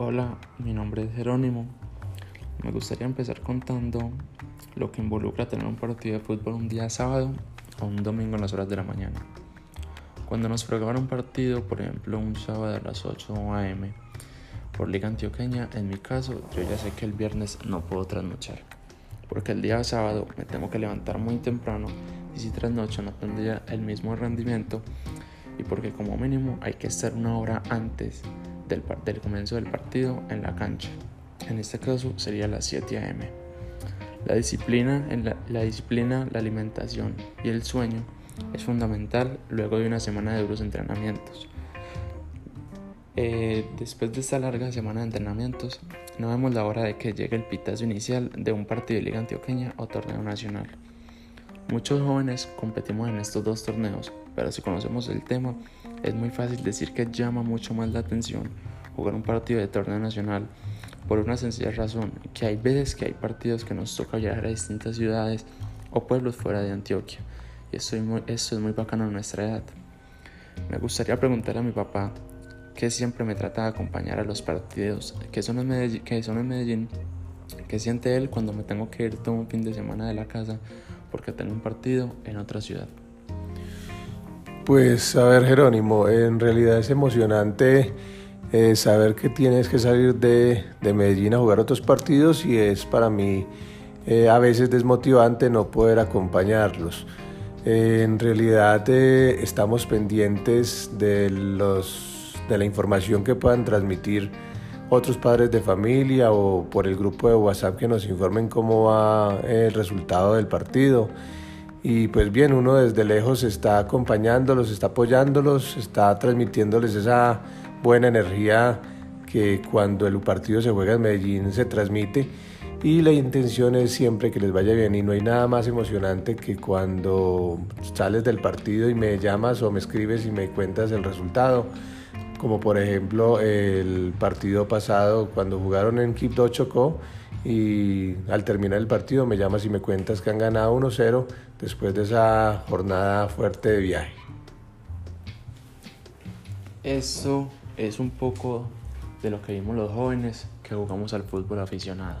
Hola, mi nombre es Jerónimo. Me gustaría empezar contando lo que involucra tener un partido de fútbol un día sábado o un domingo en las horas de la mañana. Cuando nos programan un partido, por ejemplo un sábado a las 8 am por Liga Antioqueña, en mi caso yo ya sé que el viernes no puedo trasnochar, porque el día sábado me tengo que levantar muy temprano y si trasnocho no tendría el mismo rendimiento y porque como mínimo hay que estar una hora antes del, comienzo del partido en la cancha. En este caso sería las 7 am. La disciplina, la, la disciplina, la alimentación y el sueño es fundamental luego de una semana de duros entrenamientos. Eh, después de esta larga semana de entrenamientos, no vemos la hora de que llegue el pitazo inicial de un partido de Liga Antioqueña o torneo nacional. Muchos jóvenes competimos en estos dos torneos, pero si conocemos el tema, es muy fácil decir que llama mucho más la atención jugar un partido de torneo nacional por una sencilla razón, que hay veces que hay partidos que nos toca viajar a distintas ciudades o pueblos fuera de Antioquia, y esto es muy, esto es muy bacano en nuestra edad. Me gustaría preguntar a mi papá, que siempre me trata de acompañar a los partidos que son en que son en Medellín ¿Qué siente él cuando me tengo que ir todo un fin de semana de la casa porque tengo un partido en otra ciudad? Pues a ver Jerónimo, en realidad es emocionante eh, saber que tienes que salir de, de, Medellín a jugar otros partidos y es para mí eh, a veces desmotivante no poder acompañarlos. Eh, en realidad eh, estamos pendientes de, los, de la información que puedan transmitir otros padres de familia o por el grupo de WhatsApp que nos informen cómo va el resultado del partido. Y pues bien, uno desde lejos está acompañándolos, está apoyándolos, está transmitiéndoles esa buena energía que cuando el partido se juega en Medellín se transmite. Y la intención es siempre que les vaya bien y no hay nada más emocionante que cuando sales del partido y me llamas o me escribes y me cuentas el resultado como por ejemplo el partido pasado cuando jugaron en Quibdó Chocó y al terminar el partido me llamas y me cuentas que han ganado 1-0 después de esa jornada fuerte de viaje. Eso es un poco de lo que vimos los jóvenes que jugamos al fútbol aficionado.